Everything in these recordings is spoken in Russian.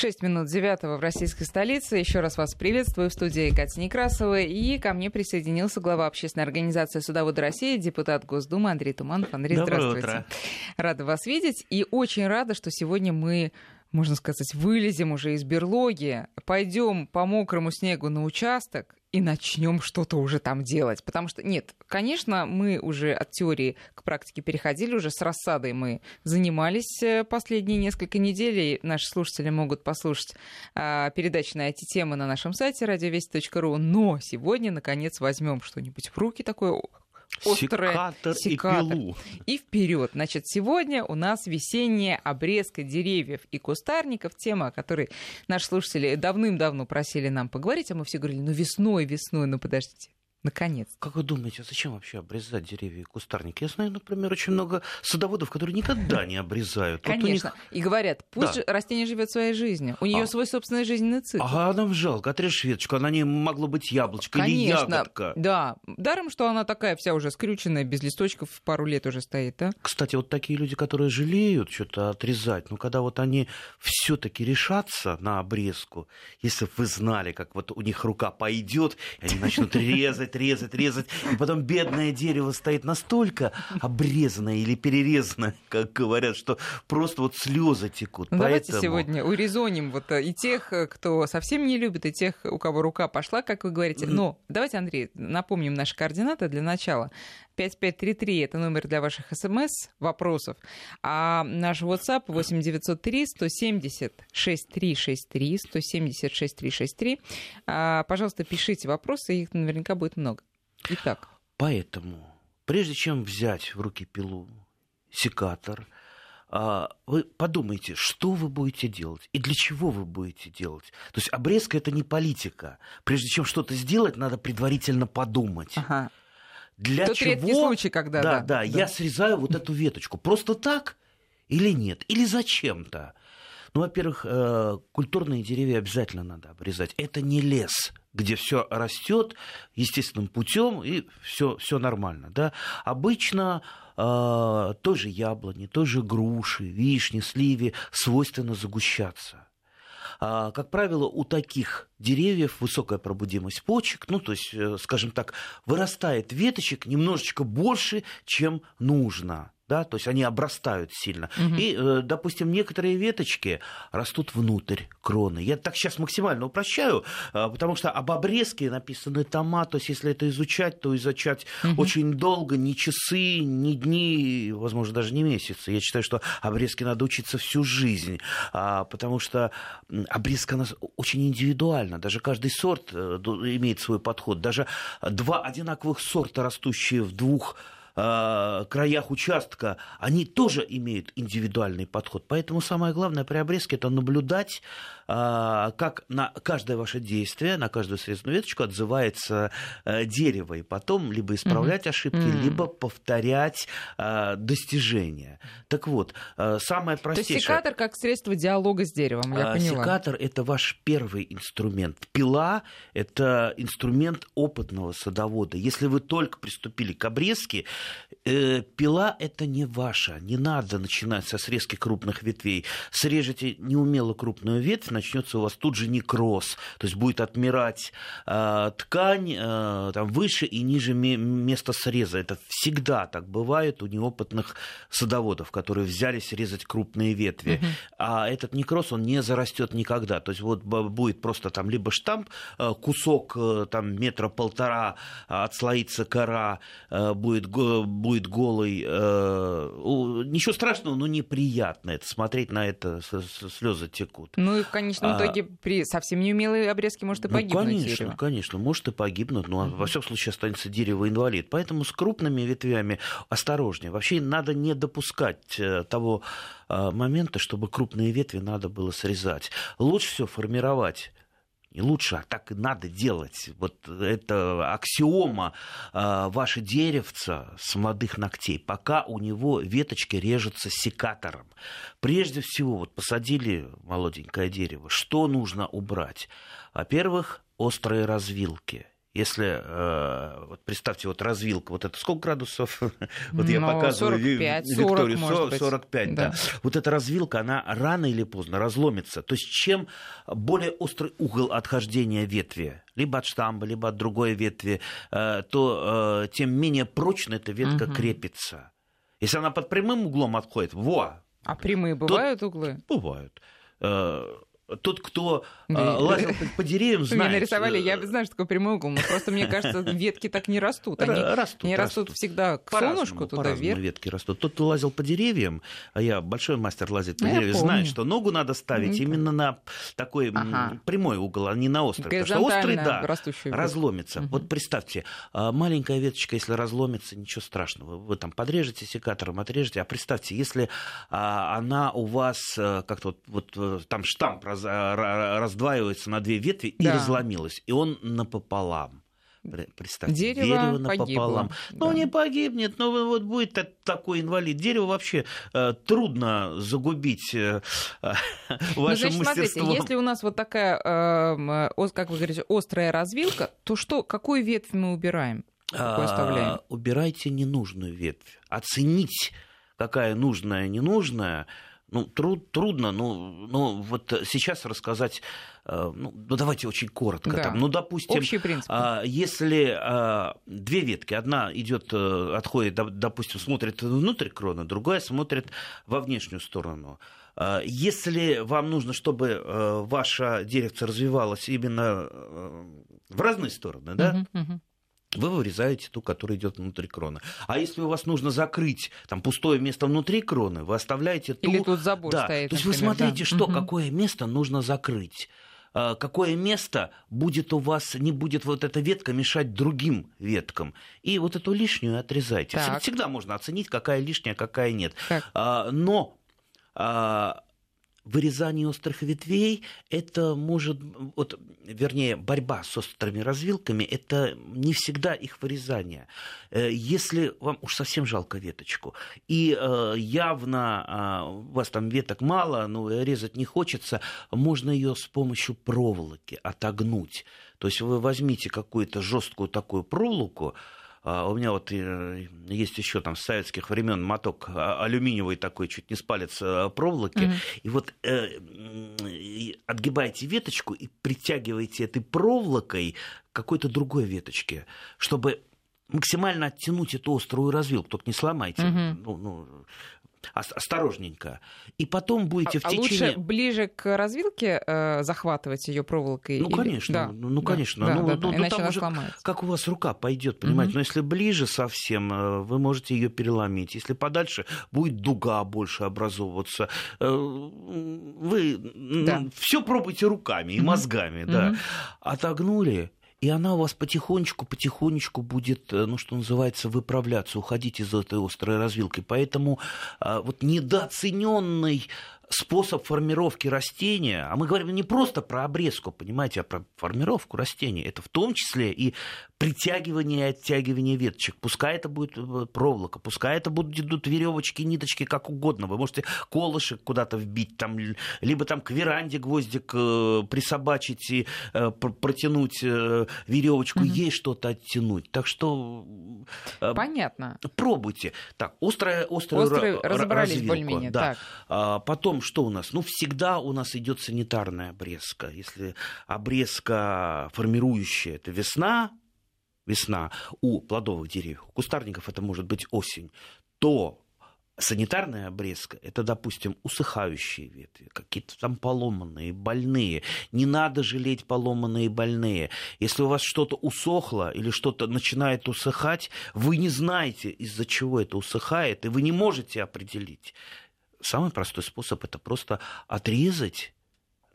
Шесть минут девятого в российской столице. Еще раз вас приветствую в студии Катя Некрасова. И ко мне присоединился глава общественной организации «Судоводы России», депутат Госдумы Андрей Туманов. Андрей, Доброе здравствуйте. утро. Рада вас видеть. И очень рада, что сегодня мы можно сказать, вылезем уже из берлоги, пойдем по мокрому снегу на участок и начнем что-то уже там делать. Потому что, нет, конечно, мы уже от теории к практике переходили, уже с рассадой мы занимались э, последние несколько недель, и наши слушатели могут послушать а, передачи на эти темы на нашем сайте радиовесть.ру. Но сегодня, наконец, возьмем что-нибудь в руки такое острое. Секатор, секатор. и пилу. И вперед. Значит, сегодня у нас весенняя обрезка деревьев и кустарников. Тема, о которой наши слушатели давным-давно просили нам поговорить, а мы все говорили, ну весной, весной, ну подождите. Наконец. Как вы думаете, а зачем вообще обрезать деревья и кустарники? Я знаю, например, очень много садоводов, которые никогда не обрезают. Вот у них- Конечно. И говорят, пусть Да. растение живет своей жизнью. У нее А. свой собственный жизненный цикл. А нам жалко, отрежь веточку, она не могло быть яблочко или Конечно, ягодка. да. Даром, что она такая вся уже скрюченная, без листочков, пару лет уже стоит, да? Кстати, вот такие люди, которые жалеют что-то отрезать, но когда вот они все-таки решатся на обрезку, если бы вы знали, как вот у них рука пойдет, и они начнут резать, резать, резать, и потом бедное дерево стоит настолько обрезанное или перерезанное, как говорят, что просто вот слезы текут. Ну, давайте Поэтому- сегодня урезоним вот э, и тех, э, кто совсем не любит, и тех, у кого рука пошла, как вы говорите. Но давайте, Андрей, напомним наши координаты для начала. 5533 — это номер для ваших смс, вопросов. А наш WhatsApp 8903 170 6363 170 6363. А, Пожалуйста, пишите вопросы, их наверняка будет много. Итак, Поэтому, прежде чем взять в руки пилу, секатор, а, вы подумайте, что вы будете делать и для чего вы будете делать. То есть обрезка это не политика. Прежде чем что-то сделать, надо предварительно подумать. ага. Для Тот чего? редкий случай, когда, да, да, да, я срезаю вот эту веточку. Просто так или нет? Или зачем-то? Ну, во-первых, э, культурные деревья обязательно надо обрезать. Это не лес, где все растет естественным путем и все, нормально. Да? Обычно э, той же яблони, той же груши, вишни, сливе свойственно загущаться. А, Как правило, у таких деревьев высокая пробудимость почек, ну, то есть, э, скажем так, вырастает веточек немножечко больше, чем нужно. Да, то есть они обрастают сильно. Мгм. И, э, допустим, некоторые веточки растут внутрь кроны. Я так сейчас максимально упрощаю, э, потому что об обрезке написаны тома, то есть если это изучать, то изучать Мгм. очень долго, не часы, не дни, возможно, даже не месяцы. Я считаю, что обрезке надо учиться всю жизнь, а, потому что обрезка она очень индивидуальна. Даже каждый сорт э, имеет свой подход. Даже два одинаковых сорта, растущие в двух э, краях участка, они тоже имеют индивидуальный подход. Поэтому самое главное при обрезке это наблюдать, как на каждое ваше действие, на каждую срезанную веточку отзывается э, дерево, и потом либо исправлять ошибки, Мгм. либо повторять э, достижения. Так вот, э, самое То есть простейшее... секатор как средство диалога с деревом, я А, поняла. Секатор это ваш первый инструмент. Пила это инструмент опытного садовода. Если вы только приступили к обрезке, пила это не ваша. Не надо начинать со срезки крупных ветвей. Срежете неумело крупную ветвь, начнется у вас тут же некроз. То есть будет отмирать э, ткань э, там, выше и ниже ме- места среза. Это всегда так бывает у неопытных садоводов, которые взялись резать крупные ветви. А этот некроз, он не зарастет никогда. То есть вот будет просто там либо штамп, э, кусок э, там метра полтора, а, отслоится кора, э, будет, го- будет голый. э, Ничего страшного, но неприятно это. Смотреть на это слезы текут. Ну и в конечном А- итоге при совсем неумелой обрезке может и Ну, погибнуть конечно, дерево. конечно, может и погибнуть, но во всяком случае останется дерево-инвалид. Поэтому с крупными ветвями осторожнее. Вообще надо не допускать э, того э, момента, чтобы крупные ветви надо было срезать. Лучше все формировать не лучше, а так и надо делать. Вот это аксиома э, ваше деревце с молодых ногтей, пока у него веточки режутся секатором. Прежде всего, вот посадили молоденькое дерево, что нужно убрать? Во-первых, острые развилки. Если, э, вот представьте, вот развилка, вот это сколько градусов? вот я Ну, показываю 45, 40, Викторию, может быть. 45, да. Да. Вот эта развилка, она рано или поздно разломится. То есть чем более острый угол отхождения ветви, либо от штамба, либо от другой ветви, э, то э, тем менее прочно эта ветка крепится. Если она под прямым углом отходит, во, А прямые бывают углы? бывают. Э, Тот, кто э, лазил по- по деревьям, Вы мне знает. нарисовали, я э, знаю, что такое прямой угол, просто мне кажется, ветки так не растут. Они, растут, они растут растут. всегда к По-разному, солнышку, туда вверх. ветки растут. Тот, кто лазил по деревьям, а я большой мастер лазить по Ну, я деревьям, помню. знает, что ногу надо ставить именно на такой Ага. прямой угол, а не на острый. Потому что острый, да, разломится. Мгм. Вот представьте, а, маленькая веточка, если разломится, ничего страшного. Вы там подрежете секатором, отрежете. А представьте, если а, она у вас а, как-то вот, вот, э, там штамп раз- а, ра- раздваивается на две ветви и Да. разломилась, и он напополам. Пре- Представьте, Дерево напополам. погибло, Ну, да. не погибнет, но вот будет та- такой инвалид. Дерево вообще э, трудно загубить э, Ну, вашим значит, смотрите, мастерством. если у нас вот такая, эм, э, как вы говорите, острая развилка, то что, какую ветвь мы убираем? Какую оставляем? А, убирайте ненужную ветвь. Оценить, какая нужная, ненужная, ну, труд, трудно, ну, ну, вот сейчас рассказать, э, ну, ну, давайте очень коротко. Да. Там, ну, допустим, Общий принцип. а, если а, две ветки, одна идет, э, отходит, доп- допустим, смотрит внутрь крона, другая смотрит во внешнюю сторону. А, Если вам нужно, чтобы э, ваша деревце развивалось именно в разные стороны, да, Мгм, мгм. Вы вырезаете ту, которая идет внутри кроны. А если у вас нужно закрыть там пустое место внутри кроны, вы оставляете ту... Или тут забор да. стоит, То есть вы например, да. смотрите, что, Мгм. какое место нужно закрыть. А, Какое место будет у вас, не будет вот эта ветка мешать другим веткам. И вот эту лишнюю отрезайте. Так. Всегда можно оценить, какая лишняя, какая нет. Так. А, Но а, вырезание острых ветвей, это может, вот, вернее, борьба с острыми развилками, это не всегда их вырезание. Э, Если вам уж совсем жалко веточку, и э, явно а, у вас там веток мало, но резать не хочется, можно ее с помощью проволоки отогнуть. То есть вы возьмите какую-то жесткую такую проволоку, У меня вот э, есть еще там с советских времен моток а, алюминиевый такой, чуть не с палец э, проволоки. Мгм. И вот э, отгибаете веточку и притягиваете этой проволокой к какой-то другой веточке, чтобы максимально оттянуть эту острую развилку. Только не сломайте. Мгм. Ну, ну, осторожненько. И потом будете А- в а течение... лучше ближе к развилке э, захватывать ее проволокой? Ну, или- конечно, Да, ну, ну, да, конечно. да, ну, да, ну, да, ну, там уже сломается. как у вас рука пойдет, понимаете. Мгм. Но если ближе совсем, э, вы можете ее переломить. Если подальше, будет дуга больше образовываться. Э, Вы Да. все пробуйте руками и мозгами, да. Мгм. Отогнули. И она у вас потихонечку, потихонечку будет, э, ну, что называется, выправляться, уходить из этой острой развилки. Поэтому а, вот недооцененный способ формировки растения, а мы говорим не просто про обрезку, понимаете, а про формировку растения. Это в том числе и притягивание и оттягивание веточек. Пускай это будет э, проволока, пускай это будут идут веревочки, ниточки, как угодно. Вы можете колышек куда-то вбить, там, либо там к веранде гвоздик э, присобачить и э, пр- протянуть э, веревочку, Мгм. ей что-то оттянуть. Так что э, Понятно. пробуйте. Так, острая, острую Острые ра- разобрались более-менее. Да. Так. А, потом что у нас? Ну, всегда у нас идет санитарная обрезка. Если обрезка формирующая, это весна, весна у плодовых деревьев, у кустарников это может быть осень, то санитарная обрезка – это, допустим, усыхающие ветви, какие-то там поломанные, больные. Не надо жалеть поломанные больные. Если у вас что-то усохло или что-то начинает усыхать, вы не знаете, из-за чего это усыхает, и вы не можете определить. Самый простой способ – это просто отрезать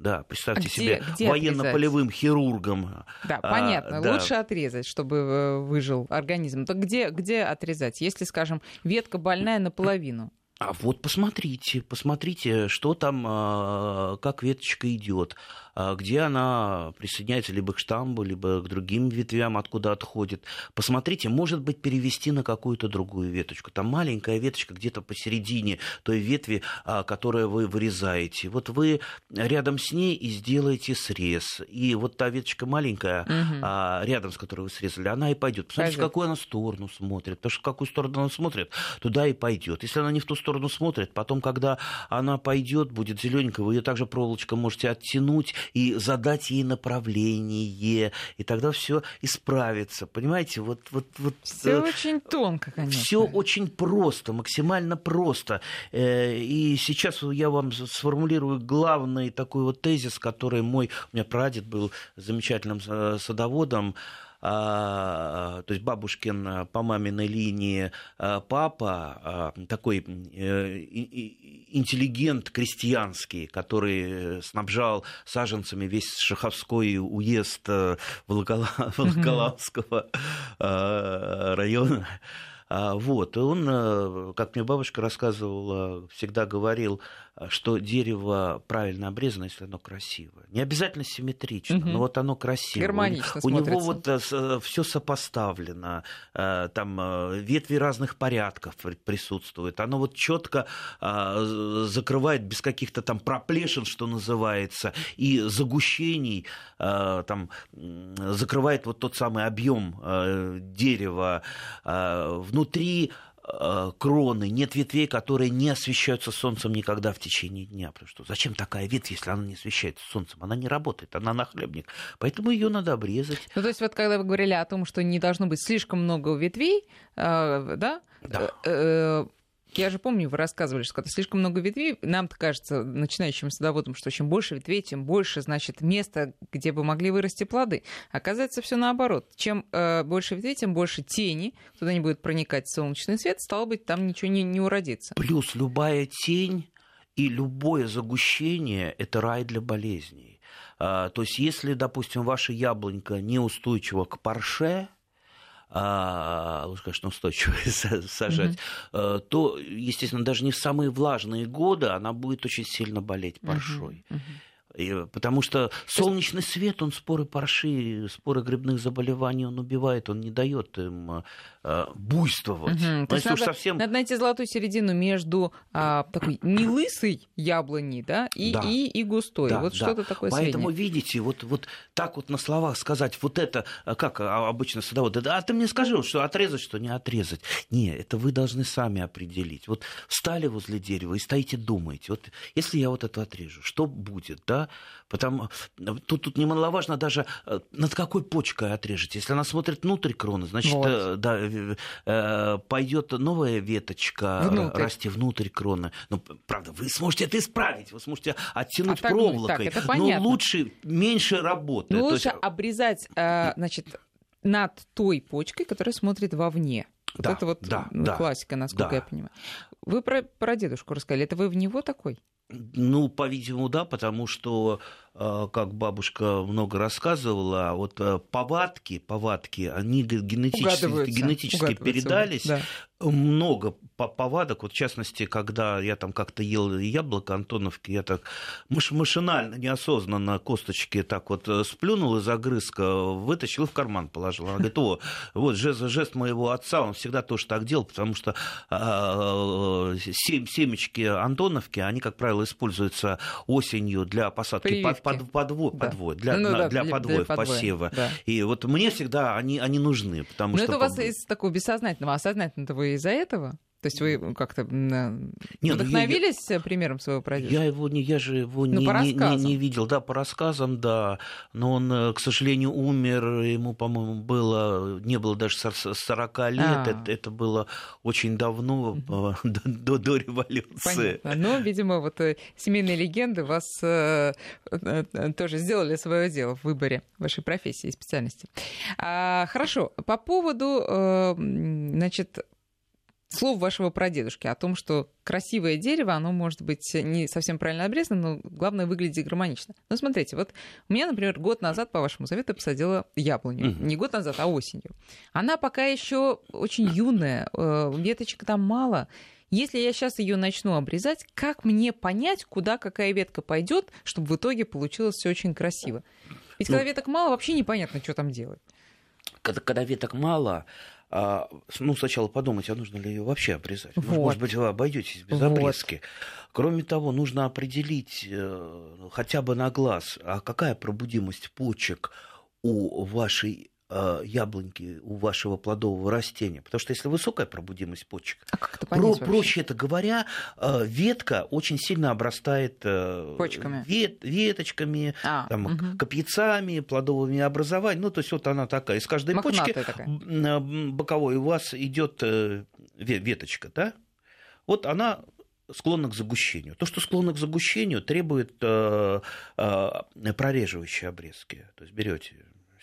да, представьте где- себе где военно-полевым хирургом. Да, А, понятно. да. Лучше отрезать, чтобы э, выжил организм. Так где, где отрезать? Если, скажем, ветка больная наполовину. А вот посмотрите, посмотрите, что там, а, как веточка идет. А, где она присоединяется либо к штамбу, либо к другим ветвям, откуда отходит. Посмотрите, может быть, перевести на какую-то другую веточку. Там маленькая веточка где-то посередине той ветви, а, которую вы вырезаете. Вот вы рядом с ней и сделаете срез. И вот та веточка маленькая, угу. рядом с которой вы срезали, она и пойдет. Посмотрите, пойдет. в какую она сторону смотрит. Потому что в какую сторону она смотрит, туда и пойдет. Если она не в ту сторону смотрит, потом, когда она пойдет, будет зелененькая, вы ее также проволочкой можете оттянуть и задать ей направление, и тогда все исправится. Понимаете, вот, вот, вот все э, очень тонко, конечно. Все очень просто, максимально просто. Э, и сейчас я вам сформулирую главный такой вот тезис, который мой, у меня прадед был замечательным э, садоводом, то есть бабушкин э, по маминой линии э, папа, а, такой э, интеллигент крестьянский, который снабжал саженцами весь Шаховской уезд Волоколамского района. А, вот, и он, как мне бабушка рассказывала, всегда говорил, что дерево правильно обрезано, если оно красивое. Не обязательно симметрично, угу. но вот оно красивое. Гармонично У, у него вот э, э, все сопоставлено, э, там ветви разных порядков присутствуют. Оно вот четко закрывает без каких-то там проплешин, что называется, и загущений, там закрывает вот тот самый объем дерева внутри Э, кроны, нет ветвей, которые не освещаются солнцем никогда в течение дня. Потому что зачем такая ветвь, если она не освещается солнцем? Она не работает, она нахлебник. Поэтому ее надо обрезать. Ну, то есть, вот когда вы говорили о том, что не должно быть слишком много ветвей, э, да? Да. Э, я же помню, вы рассказывали, что когда слишком много ветвей, нам-то кажется, начинающим садоводам, что чем больше ветвей, тем больше, значит, места, где бы могли вырасти плоды. Оказывается, все наоборот. Чем э, больше ветвей, тем больше тени, туда не будет проникать солнечный свет, стало быть, там ничего не, не уродится. Плюс любая тень и любое загущение – это рай для болезней. А, то есть, если, допустим, ваша яблонька неустойчива к парше, а, лучше, конечно, устойчиво сажать, mm-hmm. то, естественно, даже не в самые влажные годы она будет очень сильно болеть паршой. Mm-hmm. И, потому что солнечный свет, он споры парши, споры грибных заболеваний, он убивает, он не дает им э, буйствовать. Угу. То есть надо, совсем... надо найти золотую середину между а, такой не лысой яблони, да, и, да. и, и густой. Да, вот да. что-то такое Поэтому, среднее. видите, вот, вот так вот на словах сказать, вот это, э, как а, обычно садовод, да, а ты мне скажи, что отрезать, что не отрезать. Не, это вы должны сами определить. Вот встали возле дерева и стоите, думаете, вот если я вот это отрежу, что будет, да? Потому тут, тут немаловажно даже э, над какой почкой отрежете. Если она смотрит внутрь кроны, значит, вот. Э, да, э, пойдет новая веточка внутрь. расти внутрь кроны. Но, правда, вы сможете это исправить, вы сможете оттянуть а проволокой. Так, это но лучше меньше работы. Ну, лучше есть... обрезать, значит, над той почкой, которая смотрит вовне. Вот да, это вот ну, да, классика, насколько да. я понимаю. Вы про, про дедушку рассказали. Это вы в него такой? Ну, по-видимому, да, потому что как бабушка много рассказывала, вот э, повадки, повадки, они генетически, генетически передались. Да. Много повадок, вот в частности, когда я там как-то ел яблоко Антоновки, я так машинально, неосознанно косточки так вот э, сплюнул из огрызка, вытащил и в карман положил. Она говорит, о, вот жест, жест моего отца, он всегда тоже так делал, потому что а, семечки Антоновки, они, как правило, используются осенью для посадки под, под, подво, да. подво, для, ну, да, для, для подвоев, для посева. Да. И вот мне всегда они, они нужны. Потому Но что это у вас из такого бессознательного, а сознательно вы из-за этого? То есть вы как-то не, вдохновились ну, я, примером своего продюсера? Я его не, я же его ну, не, не, не, не видел, да, по рассказам, да, но он, э, к сожалению, умер, ему, по-моему, было не было даже 40 лет, а. это, это было очень давно, до, до, до революции. Понятно. Ну, видимо, вот э, семейные легенды вас э, тоже сделали свое дело в выборе вашей профессии и специальности. А, хорошо, по поводу, значит, слов вашего прадедушки о том, что красивое дерево, оно может быть не совсем правильно обрезано, но главное выглядит гармонично. Ну, смотрите, вот у меня, например, год назад, по вашему совету, посадила яблоню. Угу. Не год назад, а осенью. Она пока еще очень юная, э, веточек там мало. Если я сейчас ее начну обрезать, как мне понять, куда какая ветка пойдет, чтобы в итоге получилось все очень красиво? Ведь ну, когда веток мало, вообще непонятно, что там делать. Когда, когда веток мало, а, ну, сначала подумать, а нужно ли ее вообще обрезать. Вот. Может быть, вы обойдетесь без вот. обрезки. Кроме того, нужно определить э, хотя бы на глаз, а какая пробудимость почек у вашей яблоньки у вашего плодового растения. Потому что если высокая пробудимость почек, а как это понять про, проще это говоря, э, ветка очень сильно обрастает э, почками, вет, веточками, а, там, угу. капьяцами, плодовыми образованиями. Ну, то есть вот она такая. Из каждой Мохнатая почки такая. боковой у вас идет веточка, да? Вот она склонна к загущению. То, что склонно к загущению, требует э, э, прореживающей обрезки. То есть берете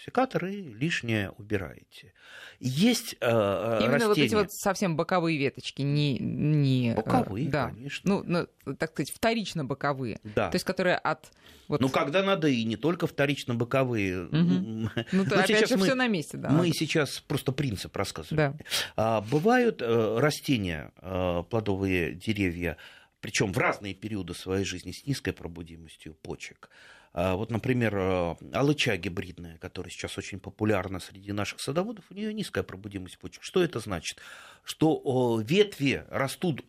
секатор и лишнее убираете. Есть э, Именно растения... вот эти вот совсем боковые веточки, не... не э, боковые, да. конечно. Ну, ну, так сказать, вторично боковые. Да. То есть, которые от... Вот... Ну, когда надо, и не только вторично боковые. Угу. Ну, то, опять же, мы, все на месте, да. Мы сейчас просто принцип рассказываем. Да. А, бывают э, растения, э, плодовые деревья, причем в разные периоды своей жизни с низкой пробудимостью почек. А вот, например, э, алыча гибридная, которая сейчас очень популярна среди наших садоводов, у нее низкая пробудимость почек. Что это значит? Что ветви растут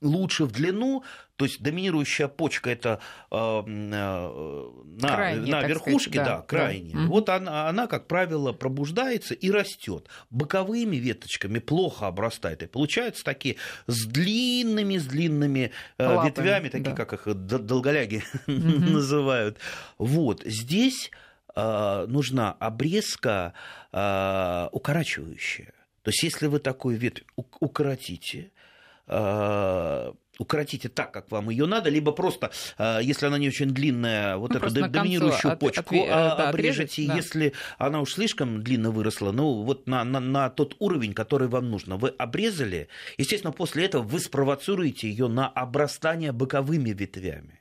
лучше в длину, то есть доминирующая почка это э, э, на, крайне, на верхушке, сказать, да, да, крайне. Да. Вот она, она, как правило, пробуждается и растет. Боковыми веточками плохо обрастает. И получаются такие с длинными, с длинными э, ветвями, такие, да. как их долголяги угу. называют. Вот здесь э, нужна обрезка э, укорачивающая. То есть, если вы такую ветвь укоротите, Э, укоротите так, как вам ее надо, либо просто, э, если она не очень длинная, вот ну, эту доминирующую от, почку от, от, да, обрежете, да. если она уж слишком длинно выросла, ну вот на, на, на тот уровень, который вам нужно. Вы обрезали, естественно, после этого вы спровоцируете ее на обрастание боковыми ветвями.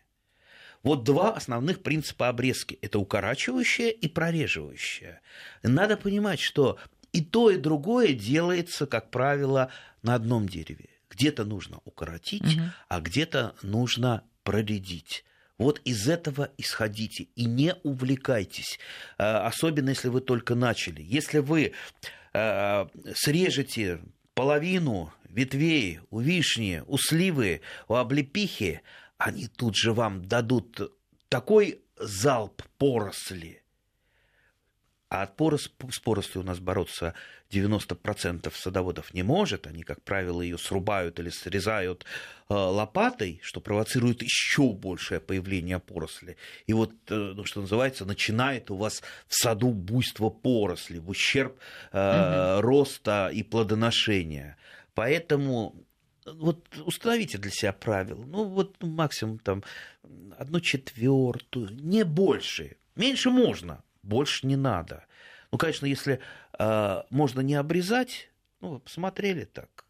Вот два основных принципа обрезки. Это укорачивающее и прореживающее. Надо понимать, что и то, и другое делается, как правило, на одном дереве. Где-то нужно укоротить, угу. а где-то нужно проредить. Вот из этого исходите и не увлекайтесь, э, особенно если вы только начали. Если вы э, срежете половину ветвей у вишни, у сливы, у облепихи, они тут же вам дадут такой залп поросли, а от порос, с порослью у нас бороться 90% садоводов не может. Они, как правило, ее срубают или срезают э, лопатой, что провоцирует еще большее появление поросли. И вот, э, ну, что называется, начинает у вас в саду буйство поросли в ущерб э, угу. роста и плодоношения. Поэтому вот установите для себя правила. Ну, вот максимум там одну четвертую, не больше. Меньше можно, больше не надо. Ну, конечно, если э, можно не обрезать, ну, посмотрели так,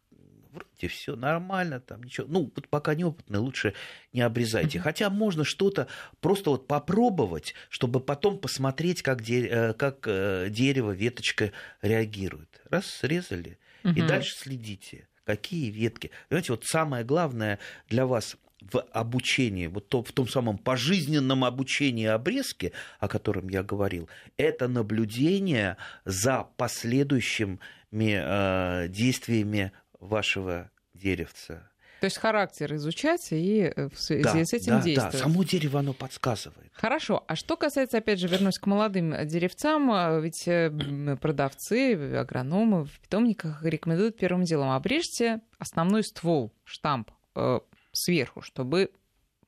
вроде все нормально, там ничего. Ну, вот пока неопытный, лучше не обрезайте. Хотя можно что-то просто вот попробовать, чтобы потом посмотреть, как, де- э, как э, дерево, веточка реагирует. Раз, срезали, и дальше следите какие ветки. Знаете, вот самое главное для вас в обучении, вот то, в том самом пожизненном обучении обрезки, о котором я говорил, это наблюдение за последующими э, действиями вашего деревца. То есть характер изучать и э, в связи да, с этим да, действовать. Да, само дерево оно подсказывает. Хорошо. А что касается, опять же, вернусь к молодым деревцам, а, ведь э, продавцы, агрономы в питомниках рекомендуют первым делом обрежьте основной ствол, штамп э, сверху, чтобы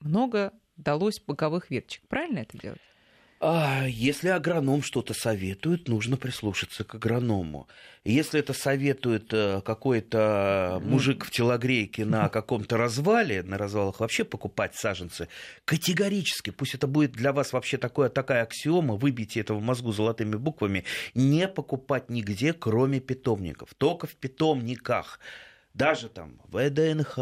много далось боковых веточек. Правильно это делать? А если агроном что-то советует, нужно прислушаться к агроному. Если это советует э, какой-то мужик в телогрейке на каком-то развале, на развалах вообще покупать саженцы, категорически, пусть это будет для вас вообще такое, такая аксиома, выбейте это в мозгу золотыми буквами, не покупать нигде, кроме питомников, только в питомниках даже там ВДНХ,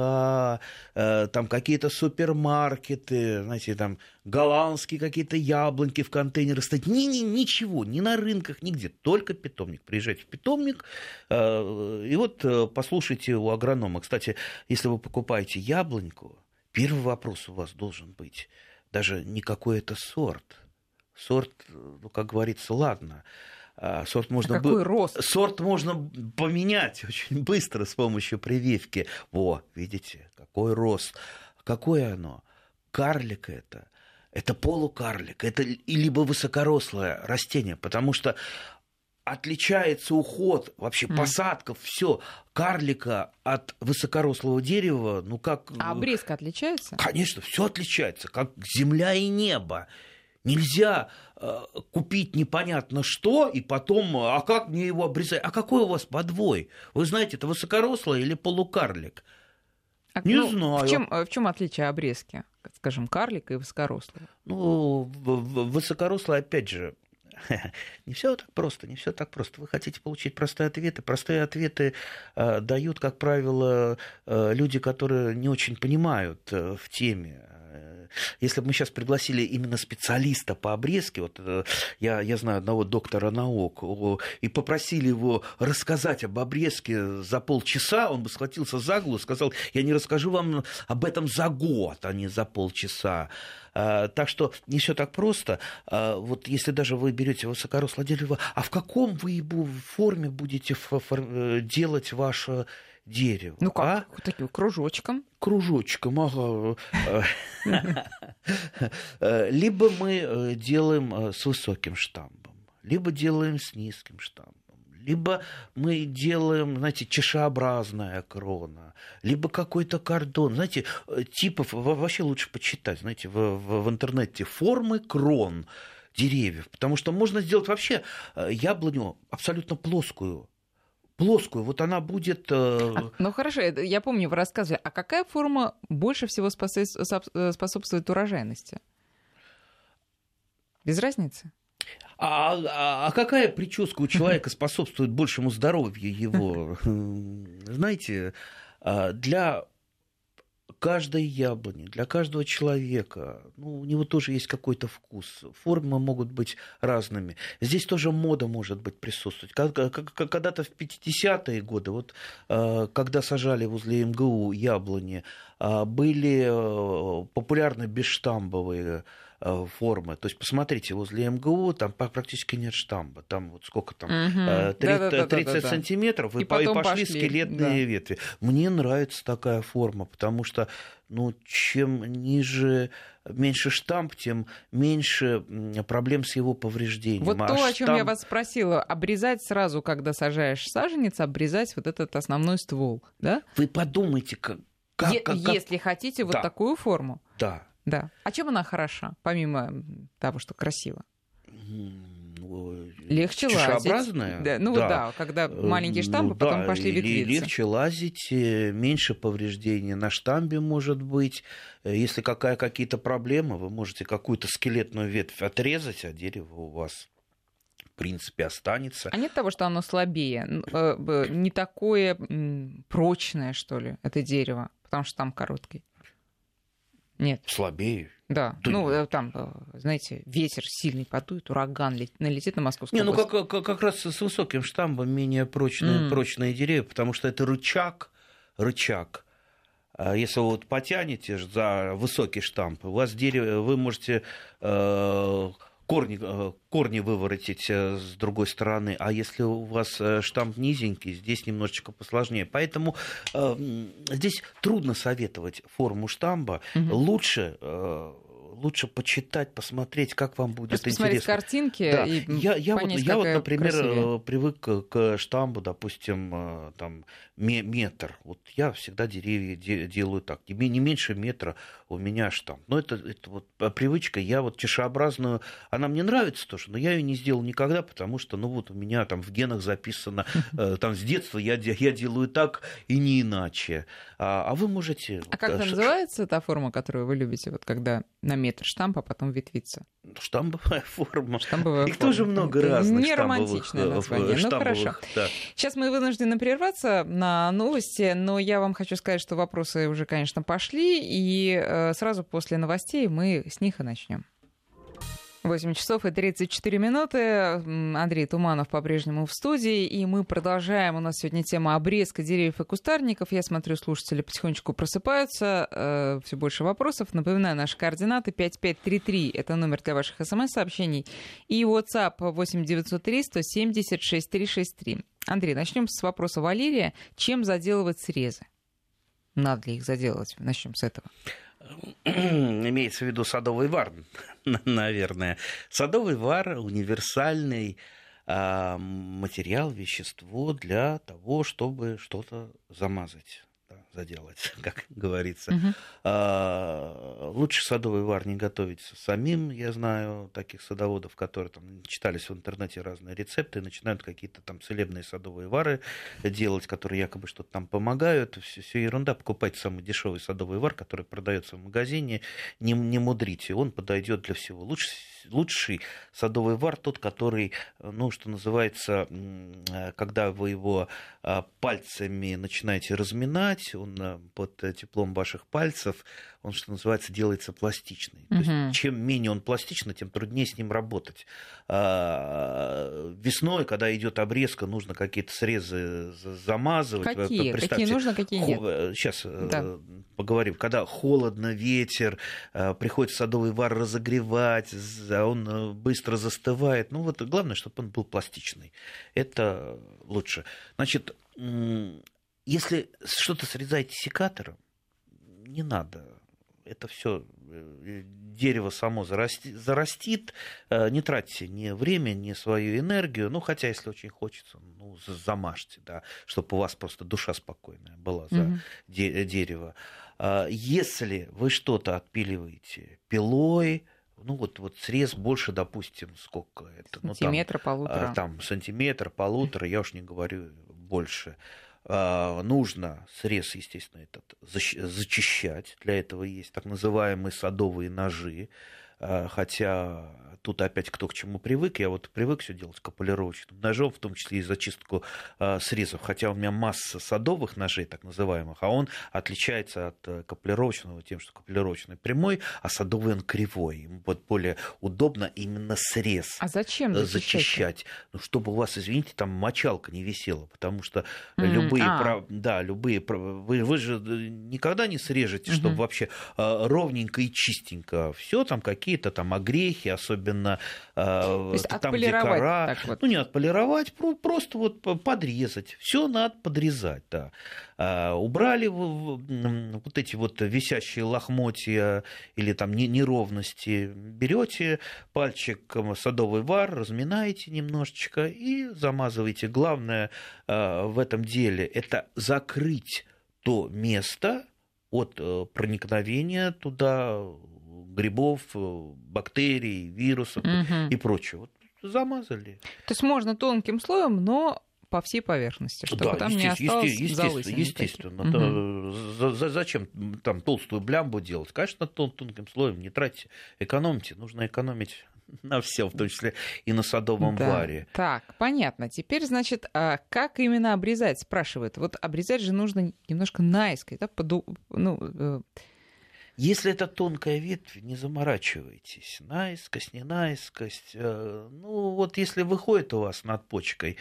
э, там какие-то супермаркеты, знаете, там голландские какие-то яблоньки в контейнеры стоят. Ни, ни, ничего, ни на рынках, нигде, только питомник. Приезжайте в питомник, э, и вот э, послушайте у агронома. Кстати, если вы покупаете яблоньку, первый вопрос у вас должен быть даже не какой это сорт. Сорт, ну, как говорится, ладно, сорт можно, а какой бы... рост? Сорт можно поменять очень быстро с помощью прививки. Во, видите, какой рост. Какое оно? Карлик это. Это полукарлик, это либо высокорослое растение, потому что отличается уход, вообще mm. посадка, все карлика от высокорослого дерева, ну как... А обрезка отличается? Конечно, все отличается, как земля и небо. Нельзя э, купить непонятно что, и потом, а как мне его обрезать? А какой у вас подвой? Вы знаете, это высокорослый или полукарлик? А, Не ну, знаю. В чем, в чем отличие обрезки, скажем, карлика и высокорослого? Ну, высокорослый, опять же, не все так просто, не все так просто. Вы хотите получить простые ответы. Простые ответы э, дают, как правило, э, люди, которые не очень понимают э, в теме если бы мы сейчас пригласили именно специалиста по обрезке, вот э, я, я знаю одного доктора наук, и попросили его рассказать об обрезке за полчаса, он бы схватился за голову сказал, я не расскажу вам об этом за год, а не за полчаса. А, так что не все так просто. А, вот если даже вы берете высокорослое дерево, а в каком вы его форме будете э, делать ваше дерево. Ну как? А? Таким кружочком. Кружочком, ага. Либо мы э, делаем э, с высоким штамбом, либо делаем с низким штамбом либо мы делаем, знаете, чешеобразная крона, либо какой-то кордон. Знаете, э, типов вообще лучше почитать, знаете, в, в, в интернете формы крон деревьев, потому что можно сделать вообще яблоню абсолютно плоскую, плоскую, вот она будет... Э, а, ну хорошо, я помню, вы рассказывали, а какая форма больше всего э, способствует урожайности? Без разницы? А, а, а какая прическа у человека способствует большему здоровью его? Знаете, а, для каждой яблони, для каждого человека, ну, у него тоже есть какой-то вкус. Формы могут быть разными. Здесь тоже мода может быть присутствовать. Когда-то в 50-е годы, вот, э, когда сажали возле МГУ яблони, э, были э, популярны бесштамбовые формы. То есть, посмотрите, возле МГУ там практически нет штамба. Там вот сколько там, угу. 30, да, да, 30 да, да, сантиметров, и, и, пошли, пошли скелетные ветви. Мне нравится такая форма, потому что ну, чем ниже меньше штамп, тем меньше проблем с его повреждением. Вот а то, штамп... о чем я вас спросила, обрезать сразу, когда сажаешь саженец, обрезать вот этот основной ствол, да? Вы подумайте, как... как, как Если хотите вот да. такую форму. Да, да. А чем она хороша, помимо того, что красиво? Легче лазить. Да, ну да. да, когда э, маленькие штамбы, ну, потом да, пошли ветвиться. Легче лазить, э, меньше повреждений на штамбе может быть. Э, если какая, какие-то проблемы, вы можете какую-то скелетную ветвь отрезать, а дерево у вас в принципе останется. А нет того, что оно слабее, не такое прочное, что ли, это дерево, потому что там короткий? Нет. Слабее. Да. да. Ну, э, там, э, знаете, ветер сильный подует, ураган налетит на Московскую Не, ну как, как, как раз с высоким штамбом менее прочные, mm. прочные деревья, потому что это рычаг, рычаг. А если вы вот потянете за высокий штамп, у вас дерево, вы можете э, корни, э, корни выворотить э, с другой стороны, а если у вас э, штамп низенький, здесь немножечко посложнее. Поэтому э, здесь трудно советовать форму штамба. Угу. Лучше э, лучше почитать, посмотреть, как вам будет Просто интересно. Посмотреть картинки да. и я, я понять, вот, я вот, например, красивее. привык к штамбу, допустим, там метр. Вот я всегда деревья делаю так. Не меньше метра у меня штамп. Но это, это вот привычка. Я вот чешеобразную, она мне нравится тоже, но я ее не сделал никогда, потому что, ну вот у меня там в генах записано, э, там с детства я, я делаю так и не иначе. А, а вы можете... А как называется та форма, которую вы любите, вот когда на метр метр штамп, а потом ветвица. Штамбовая форма. Штамбовая Их тоже много Это разных Не романтичное название. Ну хорошо. Да. Сейчас мы вынуждены прерваться на новости, но я вам хочу сказать, что вопросы уже, конечно, пошли, и э, сразу после новостей мы с них и начнем. 8 часов и 34 минуты. Андрей Туманов по-прежнему в студии. И мы продолжаем. У нас сегодня тема обрезка деревьев и кустарников. Я смотрю, слушатели потихонечку просыпаются. Э, все больше вопросов. Напоминаю, наши координаты 5533. Это номер для ваших смс-сообщений. И WhatsApp 8903 170 6363. Андрей, начнем с вопроса Валерия. Чем заделывать срезы? Надо ли их заделывать? Начнем с этого. Имеется в виду садовый вар, наверное. Садовый вар универсальный а, материал, вещество для того, чтобы что-то замазать заделать, как говорится. Угу. А, лучше садовый вар не готовить самим. Я знаю таких садоводов, которые там читались в интернете разные рецепты, начинают какие-то там целебные садовые вары делать, которые якобы что-то там помогают. Все, все ерунда. Покупайте самый дешевый садовый вар, который продается в магазине. Не, не мудрите, он подойдет для всего. Лучше лучший садовый вар тот, который, ну, что называется, э, когда вы его э, пальцами начинаете разминать, он э, под теплом ваших пальцев, он, что называется, делается пластичный. Угу. То есть, чем менее он пластичный, тем труднее с ним работать. А, весной, когда идет обрезка, нужно какие-то срезы замазывать. Какие? Какие нужно, какие нет? Сейчас да. поговорим. Когда холодно, ветер, приходится садовый вар разогревать, а он э, быстро застывает. Ну вот главное, чтобы он был пластичный. Это лучше. Значит, если что-то срезаете секатором, не надо. Это все э, дерево само зарастит, зарастит. Э, не тратьте ни время, ни свою энергию. Ну, хотя, если очень хочется, ну, замажьте, да, чтобы у вас просто душа спокойная была за угу. дерево. А если вы что-то отпиливаете пилой, ну вот, вот срез больше, допустим, сколько это? Сантиметра, ну, там, полутора. Там сантиметр, полутора, я уж не говорю больше. А, нужно срез, естественно, этот зачищать. Для этого есть так называемые садовые ножи. А, хотя тут опять кто к чему привык. Я вот привык все делать капулировочным ножом, в том числе и зачистку э, срезов. Хотя у меня масса садовых ножей, так называемых, а он отличается от э, капулировочного тем, что капулировочный прямой, а садовый он кривой. Ему вот более удобно именно срез а зачем э, зачищать. Ну, чтобы у вас, извините, там мочалка не висела, потому что mm, любые, а. прав... да, любые, вы, вы же э, никогда не срежете, mm-hmm. чтобы вообще э, ровненько и чистенько. Все там какие-то там огрехи, особенно особенно э, там, где кора. Вот. Ну, не отполировать, просто вот подрезать. Все надо подрезать, да. А, убрали вот эти вот висящие лохмотья или там неровности, берете пальчик садовый вар, разминаете немножечко и замазываете. Главное э, в этом деле это закрыть то место от э, проникновения туда грибов, э, бактерий, вирусов угу. и прочего. Вот замазали. То есть можно тонким слоем, но по всей поверхности, чтобы да, там не осталось естественно, естественно. Угу. Да, зачем там толстую блямбу делать? Конечно, тон, тонким слоем не тратьте, экономьте. Нужно экономить на всем, в том числе и на садовом да. варе. Так, понятно. Теперь, значит, а как именно обрезать? Спрашивают. Вот обрезать же нужно немножко наискось, да, поду... ну, э, если это тонкая ветвь, не заморачивайтесь. Наискось, не наискось. Э, ну, вот если выходит у вас над почкой,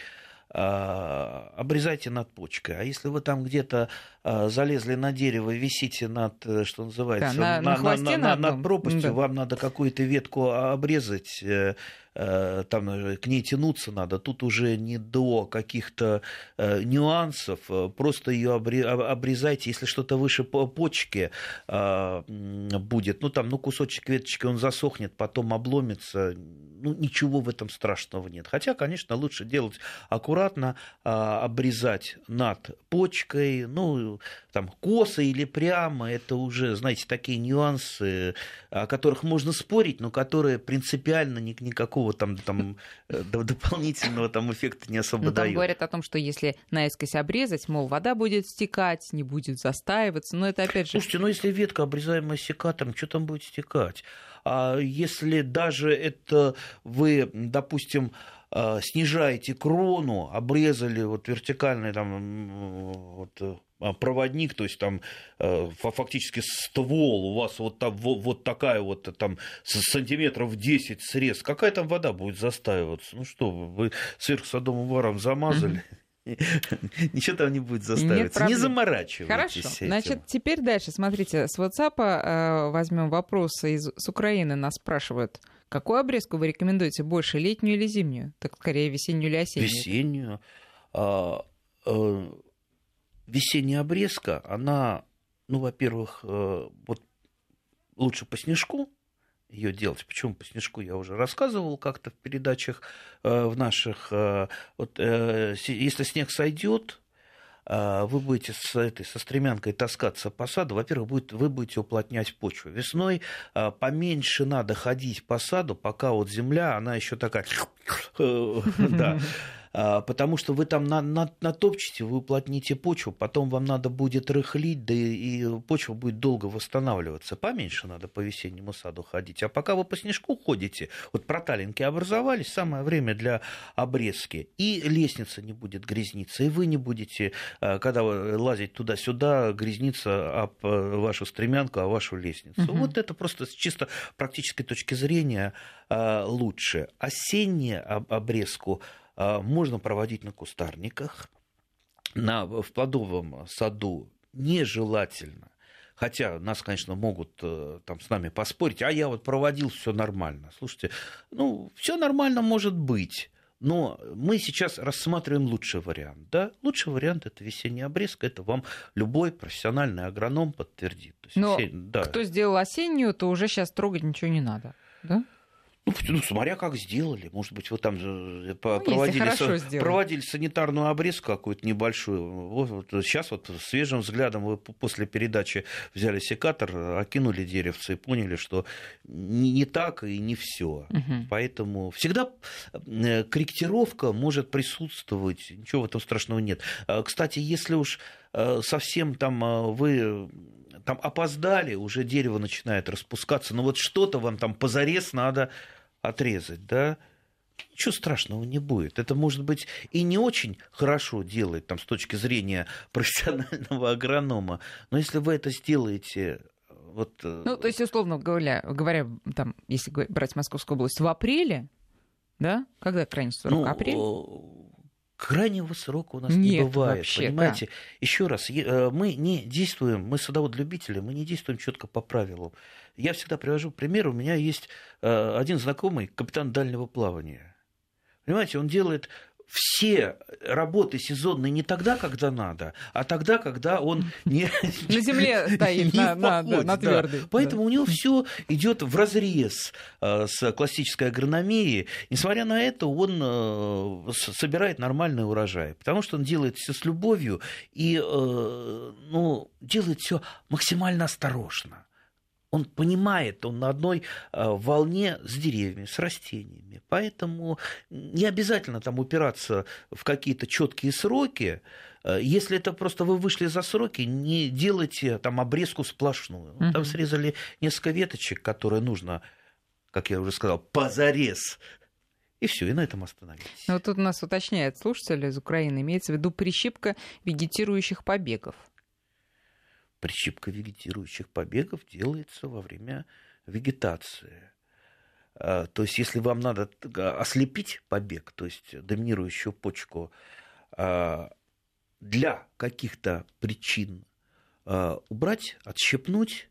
а, обрезайте над почкой. А если вы там где-то а, залезли на дерево, висите над, э, что называется, да, на, на, на, на, на, над пропастью, да. вам надо какую-то ветку обрезать, э, Э, там э, к ней тянуться надо. Тут уже не до каких-то э, нюансов, просто ее обрезайте. Если что-то выше почки будет, ну там, ну кусочек веточки он засохнет, потом обломится, ну ничего в этом страшного нет. Хотя, конечно, лучше делать аккуратно, обрезать над почкой, ну там косо или прямо, это уже, знаете, такие нюансы, о которых можно спорить, но которые принципиально никакого никакого там, там э, дополнительного там эффекта не особо ну, там говорят о том, что если наискось обрезать, мол, вода будет стекать, не будет застаиваться, но это опять же... Слушайте, ну если ветка, обрезаемая секатором, что там будет стекать? А если даже это вы, допустим, а, снижаете крону, обрезали вот вертикальный там вот, а, проводник, то есть там э, фактически ствол у вас вот, там, вот такая вот там сантиметров 10 срез, какая там вода будет застаиваться? Ну что, вы сверху садовым варом замазали? Ничего там не будет застаиваться. Не заморачивайтесь. Хорошо. Значит, теперь дальше. Смотрите, с WhatsApp э, возьмем вопросы из с Украины. Нас спрашивают, какую обрезку вы рекомендуете больше, летнюю или зимнюю? Так скорее весеннюю или осеннюю? Весеннюю. А, э, весенняя обрезка, она, ну, во-первых, э, вот лучше по снежку ее делать. Почему по снежку я уже рассказывал как-то в передачах э, в наших. Э, вот, если снег сойдет, вы будете с этой со стремянкой таскаться по саду, во-первых, будет, вы будете уплотнять почву. Весной поменьше надо ходить по саду, пока вот земля, она еще такая, да, потому что вы там на, на, натопчете, вы уплотните почву, потом вам надо будет рыхлить, да и, и почва будет долго восстанавливаться. Поменьше надо по весеннему саду ходить. А пока вы по снежку ходите, вот проталинки образовались, самое время для обрезки. И лестница не будет грязниться, и вы не будете, а, когда вы лазить туда-сюда, грязниться об э, вашу стремянку, о вашу лестницу. Угу. Вот это просто с чисто практической точки зрения а, лучше. Осеннюю обрезку а, можно проводить на кустарниках, на, в плодовом саду нежелательно. Хотя нас, конечно, могут э, там с нами поспорить, а я вот проводил, все нормально. Слушайте, ну, все нормально может быть. Но мы сейчас рассматриваем лучший вариант. Да? Лучший вариант это весенняя обрезка. Это вам любой профессиональный агроном подтвердит. Но весен... да. кто сделал осеннюю, то уже сейчас трогать ничего не надо. Да? Ну, ну, смотря как сделали. Может быть, вы там ну, проводили, со, проводили санитарную обрезку какую-то небольшую. Вот, вот, сейчас вот свежим взглядом вы после передачи взяли секатор, окинули деревце и поняли, что не, не так и не все. Угу. Поэтому всегда э, корректировка может присутствовать. Ничего в этом страшного нет. А, кстати, если уж э, совсем там э, вы там опоздали, уже дерево начинает распускаться, но вот что-то вам там позарез надо отрезать, да, ничего страшного не будет. Это, может быть, и не очень хорошо делает там, с точки зрения профессионального агронома, но если вы это сделаете вот... Э, ну, то есть, условно говоря, говоря там, если брать Московскую область, в апреле, да? Когда крайний срок? Ну, Апрель? Крайнего срока у нас Нет, не бывает. Вообще, понимаете? Да. Еще раз, э, мы не действуем, мы садовод-любители, мы не действуем четко по правилам. Я всегда привожу пример. У меня есть э, один знакомый, капитан дальнего плавания. Понимаете, он делает все работы сезонные не тогда, когда надо, а тогда, когда он не на земле стоит, на, на, на твердый. Да. Поэтому да. у него все идет в разрез э, с классической агрономией. Несмотря на это, он э, собирает нормальный урожай, потому что он делает все с любовью и э, ну, делает все максимально осторожно он понимает, он на одной э, волне с деревьями, с растениями. Поэтому не обязательно там упираться в какие-то четкие сроки. Э, если это просто вы вышли за сроки, не делайте там обрезку сплошную. Угу. Там срезали несколько веточек, которые нужно, как я уже сказал, позарез и все, и на этом остановились. Ну, вот тут у нас уточняет слушатель из Украины, имеется в виду прищипка вегетирующих побегов прищипка вегетирующих побегов делается во время вегетации. А, то есть, если вам надо ослепить побег, то есть доминирующую почку, а, для каких-то причин а, убрать, отщепнуть,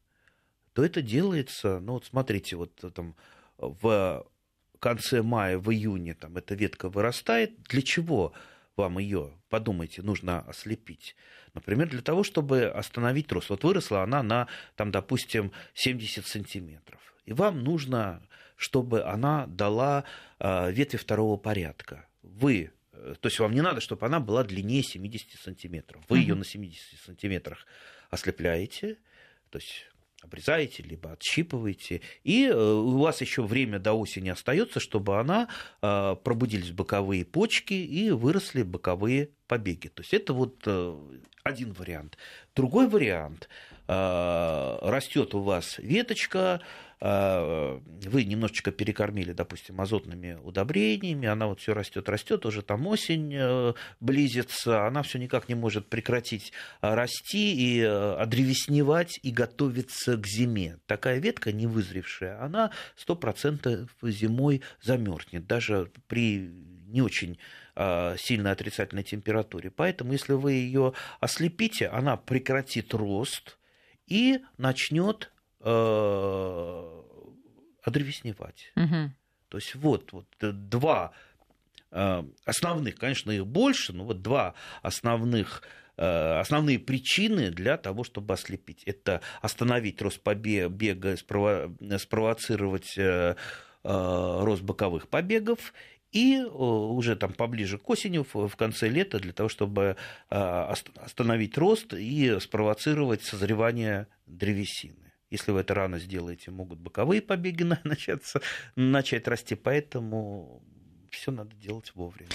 то это делается, ну вот смотрите, вот там в конце мая, в июне там эта ветка вырастает. Для чего вам ее, подумайте, нужно ослепить? Например, для того, чтобы остановить рост. Вот выросла она на, там, допустим, 70 сантиметров. И вам нужно, чтобы она дала э, ветви второго порядка. Вы э, то есть вам не надо, чтобы она была длиннее 70 сантиметров. Вы ее на 70 сантиметрах ослепляете, то есть обрезаете, либо отщипываете, и э, у вас еще время до осени остается, чтобы она э, пробудились боковые почки и выросли боковые побеги. То есть это вот э, один вариант. Другой вариант растет у вас веточка, вы немножечко перекормили, допустим, азотными удобрениями, она вот все растет, растет, уже там осень э, близится, она все никак не может прекратить расти и одревесневать и готовиться к зиме. Такая ветка не вызревшая, она 100% зимой замерзнет, даже при не очень сильно отрицательной температуре. Поэтому, если вы ее ослепите, она прекратит рост и начнет э, одревесневать. Угу. То есть вот, вот два э, основных, конечно, их больше, но вот два основных э, основные причины для того, чтобы ослепить. Это остановить рост побега, спровоцировать э, рост боковых побегов и уже там поближе к осени, в конце лета, для того, чтобы остановить рост и спровоцировать созревание древесины. Если вы это рано сделаете, могут боковые побеги начаться, начать расти, поэтому все надо делать вовремя.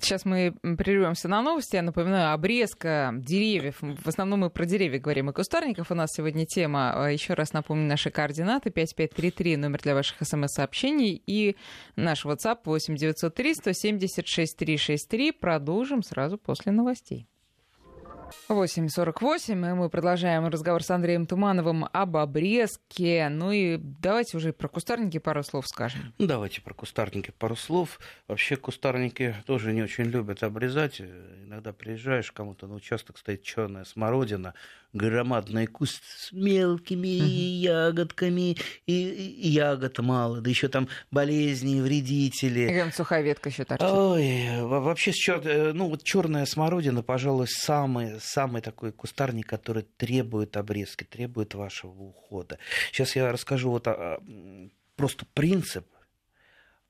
Сейчас мы прервемся на новости. Я напоминаю, обрезка деревьев. В основном мы про деревья говорим и кустарников. У нас сегодня тема. А, Еще раз напомню наши координаты. 5533, номер для ваших смс-сообщений. И наш WhatsApp 8903 176 363. Продолжим сразу после новостей. 8.48, и мы продолжаем разговор с Андреем Тумановым об обрезке. Ну и давайте уже про кустарники пару слов скажем. Ну, давайте про кустарники пару слов. Вообще кустарники тоже не очень любят обрезать. Иногда приезжаешь, кому-то на участок стоит черная смородина, громадный куст с мелкими ягодками, и, и ягод мало, да еще там болезни, вредители. И там сухая ветка еще торчит. Ой, вообще, чер... ну, вот черная смородина, пожалуй, самый, самый такой кустарник, который требует обрезки, требует вашего ухода. Сейчас я расскажу вот о... просто принцип,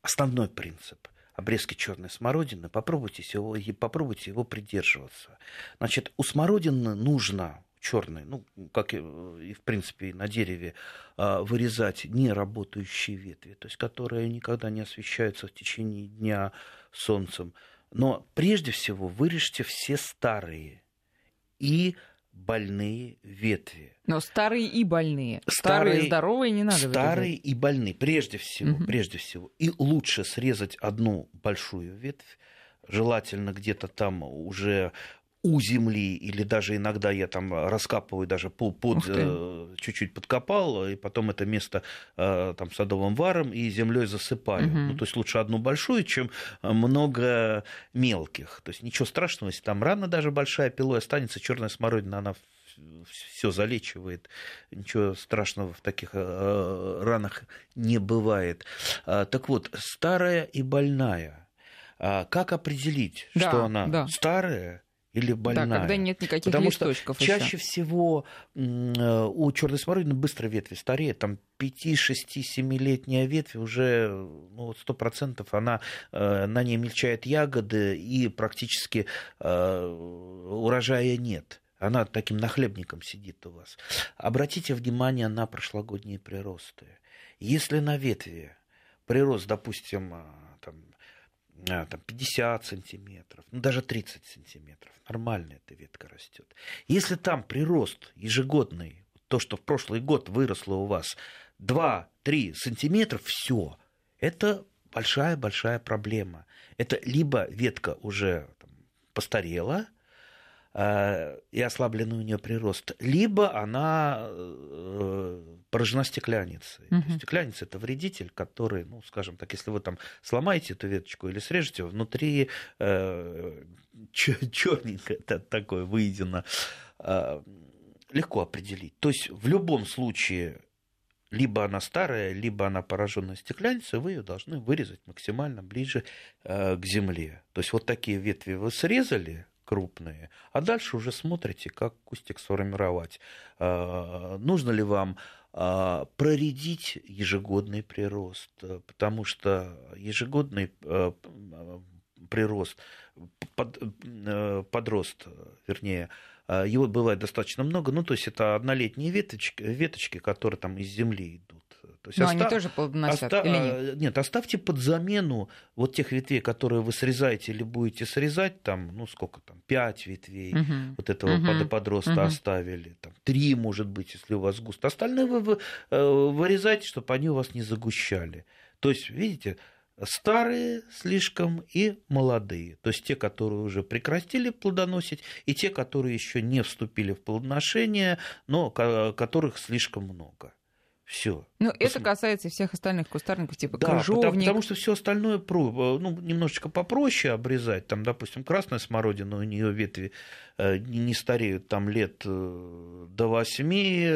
основной принцип обрезки черной смородины, попробуйте его, попробуйте его придерживаться. Значит, у смородины нужно черной, ну, как и, в принципе, на дереве, а, вырезать неработающие ветви, то есть которые никогда не освещаются в течение дня солнцем. Но прежде всего вырежьте все старые и больные ветви. Но старые и больные. Старые, старые здоровые не надо Старые вырезать. и больные, прежде всего, угу. прежде всего. И лучше срезать одну большую ветвь, желательно где-то там уже у земли, или даже иногда я там раскапываю, даже под, э, чуть-чуть подкопал, и потом это место э, там садовым варом и землей засыпаю. Угу. Ну, то есть лучше одну большую, чем много мелких. То есть ничего страшного, если там рана даже большая пилой останется, черная смородина, она все залечивает, ничего страшного в таких э, ранах не бывает. А, так вот, старая и больная. А, как определить, да, что она да. старая или больная. Да, когда нет никаких Потому листочков. Что чаще всего э, у черной смородины быстро ветви стареют, там 5, 6, 7-летняя ветвь уже ну, 100% она, э, на ней мельчает ягоды и практически э, урожая нет. Она таким нахлебником сидит у вас. Обратите внимание на прошлогодние приросты. Если на ветви прирост, допустим, там, там 50 сантиметров, ну даже 30 сантиметров. Нормально эта ветка растет. Если там прирост ежегодный, то, что в прошлый год выросло у вас 2-3 сантиметра, все, это большая-большая проблема. Это либо ветка уже там, постарела, и ослабленный у нее прирост, либо она э, поражена стеклянницей. Угу. Стеклянница это вредитель, который, ну, скажем так, если вы там сломаете эту веточку или срежете, внутри э, черненькое такое выедено, э, легко определить. То есть в любом случае либо она старая, либо она пораженная стеклянницей, вы ее должны вырезать максимально ближе э, к земле. То есть вот такие ветви вы срезали, крупные. А дальше уже смотрите, как кустик сформировать. А, нужно ли вам а, проредить ежегодный прирост, потому что ежегодный а, прирост, под, подрост, вернее, его бывает достаточно много, ну, то есть это однолетние веточки, веточки, которые там из земли идут То есть Но оста... они тоже плодоносят оста... или нет? Нет, оставьте под замену вот тех ветвей, которые вы срезаете или будете срезать, там, ну сколько там, пять ветвей угу. вот этого угу. подроста угу. оставили, там, три, может быть, если у вас густо. Остальное вы, э, вырезайте, чтобы они у вас не загущали. То есть, видите, старые слишком и молодые. То есть те, которые уже прекратили плодоносить, и те, которые еще не вступили в плодоношение, но которых слишком много. Все. Ну, это касается всех остальных кустарников, типа да, крыжовник. Потому, потому что все остальное ну, немножечко попроще обрезать. Там, допустим, красная смородина, у нее ветви э, не стареют там лет э, до восьми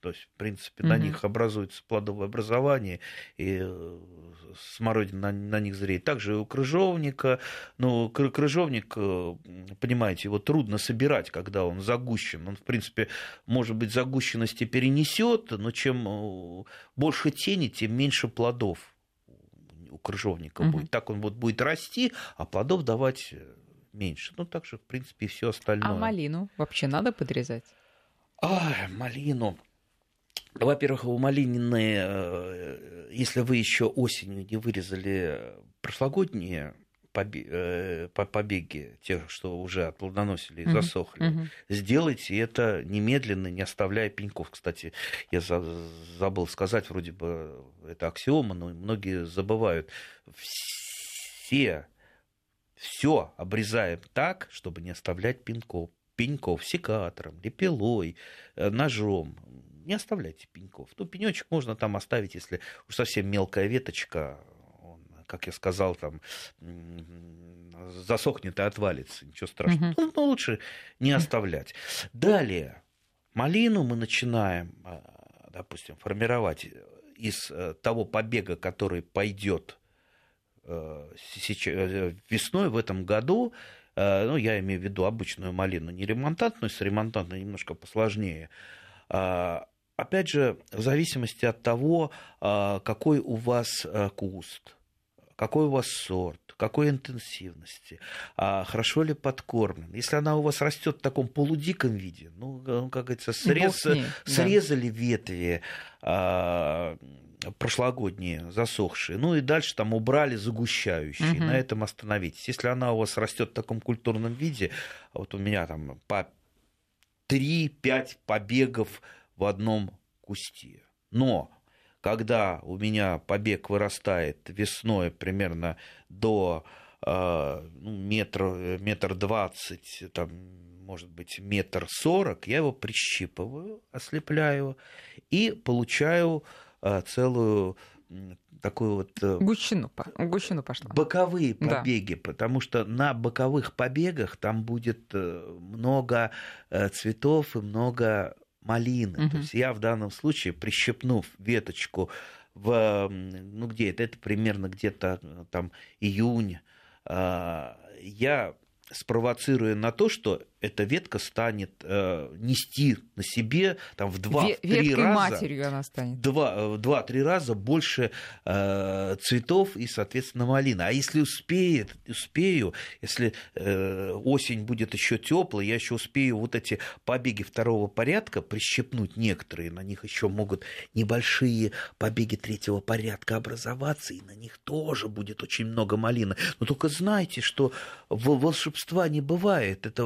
то есть, в принципе, угу. на них образуется плодовое образование, и э, смородина на, на них зреет. Также и у крыжовника. Ну, крыжовник, э, понимаете, его трудно собирать, когда он загущен. Он, в принципе, может быть, загущенности перенесет, но чем э, больше тени, тем меньше плодов у крыжовника угу. будет. Так он вот будет расти, а плодов давать меньше. Ну, так же, в принципе, и все остальное. А малину вообще надо подрезать? А, малину. Во-первых, у малинины, э, если вы еще осенью не вырезали прошлогодние э, побеги, тех, что уже отплодоносили и uh-huh. засохли, uh-huh. сделайте это немедленно, не оставляя пеньков. Кстати, я забыл сказать, вроде бы это аксиома, но многие забывают. Все, все обрезаем так, чтобы не оставлять пеньков пеньков секатором, лепилой, э, ножом не оставляйте пеньков. Ну, пенечек можно там оставить, если уж совсем мелкая веточка, он, как я сказал, там засохнет и отвалится, ничего страшного. Угу. Ну, лучше не оставлять. Далее, малину мы начинаем, а, допустим, формировать из э, того побега, который пойдет э, э, весной в этом году, ну, я имею в виду обычную малину, не ремонтантную, с ремонтантной немножко посложнее, а, опять же, в зависимости от того, а, какой у вас а, куст, какой у вас сорт, какой интенсивности, а хорошо ли подкормлен. Если она у вас растет в таком полудиком виде, ну, ну как говорится, срез, ней, срезали да. ветви а, прошлогодние, засохшие, ну и дальше там убрали загущающие, угу. на этом остановитесь. Если она у вас растет в таком культурном виде, вот у меня там по 3-5 побегов в одном кусте. Но когда у меня побег вырастает весной примерно до э, ну, метр, метр двадцать, там, может быть, метр сорок, я его прищипываю, ослепляю и получаю э, целую такую вот... Э, гущину, гущину пошла. Боковые побеги, да. потому что на боковых побегах там будет много цветов и много малины. Угу. То есть я в данном случае, прищепнув веточку в, ну где это, это примерно где-то э, там июнь, а, я спровоцируя на то, что эта ветка станет э, нести на себе там, в раза... матерью она станет. Два, э, два-три раза больше э, цветов и, соответственно, малина. А если успеет, успею, если э, осень будет еще теплая, я еще успею вот эти побеги второго порядка прищепнуть некоторые, на них еще могут небольшие побеги третьего порядка образоваться, и на них тоже будет очень много малины. Но только знайте, что волшебства не бывает. Это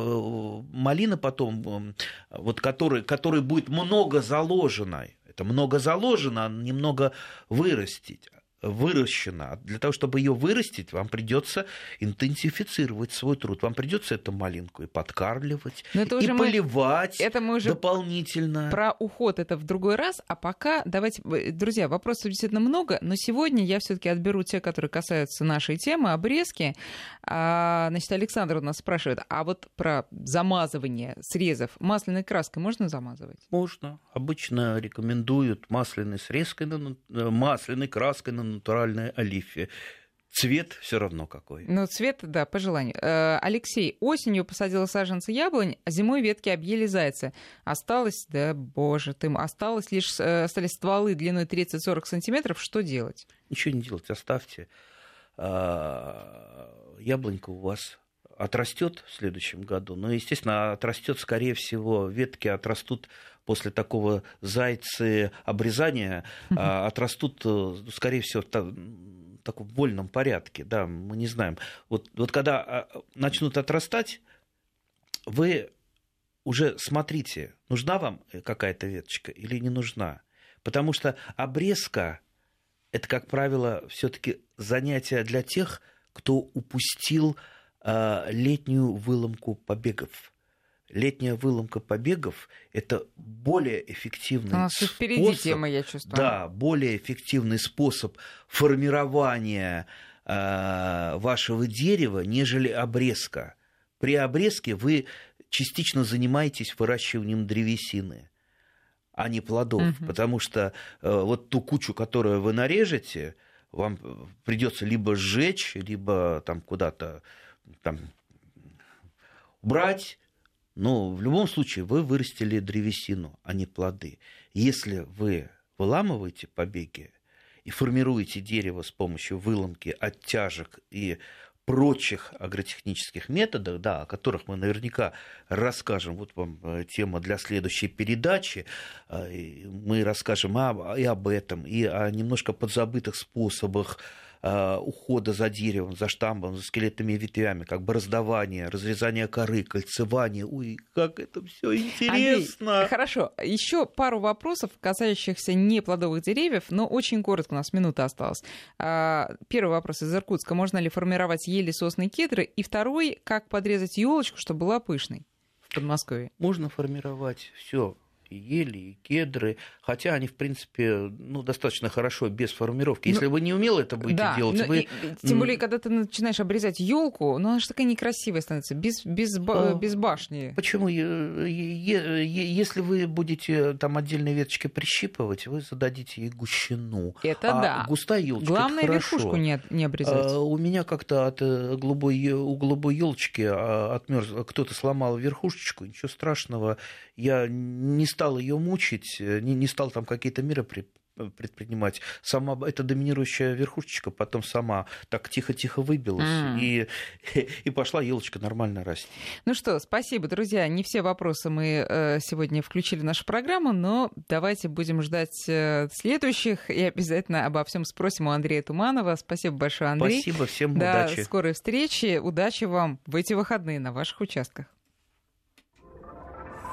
малина потом, вот который, который будет много заложено, это много заложено, а немного вырастить выращена. Для того, чтобы ее вырастить, вам придется интенсифицировать свой труд. Вам придется эту малинку и подкармливать, и поливать мы, это мы уже дополнительно. Про уход это в другой раз. А пока давайте, друзья, вопросов действительно много, но сегодня я все-таки отберу те, которые касаются нашей темы, обрезки. А, значит, Александр у нас спрашивает, а вот про замазывание срезов масляной краской можно замазывать? Можно. Обычно рекомендуют масляной срезкой, масляной краской на натуральная олифия. Цвет все равно какой. Ну, цвет, да, по желанию. Э, Алексей, осенью посадила саженцы яблонь, а зимой ветки объели зайцы. Осталось, да боже ты, осталось лишь, э, остались стволы длиной 30-40 сантиметров. Что делать? Ничего не делать, оставьте. А, яблонька у вас отрастет в следующем году. Но, естественно, отрастет, скорее всего, ветки отрастут после такого зайцы обрезания, а отрастут, э, скорее всего, в таком вольном порядке. Да, мы не знаем. Вот, вот когда а, начнут отрастать, вы уже смотрите, нужна вам какая-то веточка или не нужна. Потому что обрезка – это, как правило, все-таки занятие для тех, кто упустил э, летнюю выломку побегов. Летняя выломка побегов – это более эффективный У нас способ, впереди тема, я чувствую. Да, более эффективный способ формирования э, вашего дерева, нежели обрезка. При обрезке вы частично занимаетесь выращиванием древесины а не плодов. Угу. Потому что э, вот ту кучу, которую вы нарежете, вам придется либо сжечь, либо там куда-то там, убрать. Но в любом случае вы вырастили древесину, а не плоды. Если вы выламываете побеги и формируете дерево с помощью выломки, оттяжек и прочих агротехнических методах, да, о которых мы наверняка расскажем, вот вам э, тема для следующей передачи, э, мы расскажем и об этом, и о немножко подзабытых способах ухода за деревом, за штамбом, за скелетными ветвями, как бы раздавание, разрезание коры, кольцевание. Ой, как это все интересно. Андрей, хорошо. Еще пару вопросов, касающихся не плодовых деревьев, но очень коротко, у нас минута осталась. А, первый вопрос из Иркутска. Можно ли формировать ели, сосны, кедры? И второй, как подрезать елочку, чтобы была пышной? в Подмосковье. Можно формировать все и ели, и кедры, хотя они, в принципе, ну, достаточно хорошо без формировки. Если ну, вы не умел это будете да, делать, ну, вы... И, тем более, когда ты начинаешь обрезать елку, ну, она же такая некрасивая становится, без, без, а, без башни. Почему? Если вы будете там отдельные веточки прищипывать, вы зададите ей гущину. Это а да. густая елочка Главное, верхушку не, не обрезать. А, у меня как-то от э, голубой, у голубой елочки а, отмерз, кто-то сломал верхушечку, ничего страшного. Я не стал ее мучить, э, не, не стал там какие-то меры при, предпринимать. Сама эта доминирующая верхушечка потом сама так тихо-тихо выбилась mm. и, и пошла елочка нормально расти. Ну что, спасибо, друзья. Не все вопросы мы э, сегодня включили в нашу программу, но давайте будем ждать э, следующих и обязательно обо всем спросим у Андрея Туманова. Спасибо большое, Андрей. Спасибо, всем До удачи. До скорой встречи. Удачи вам в эти выходные на ваших участках.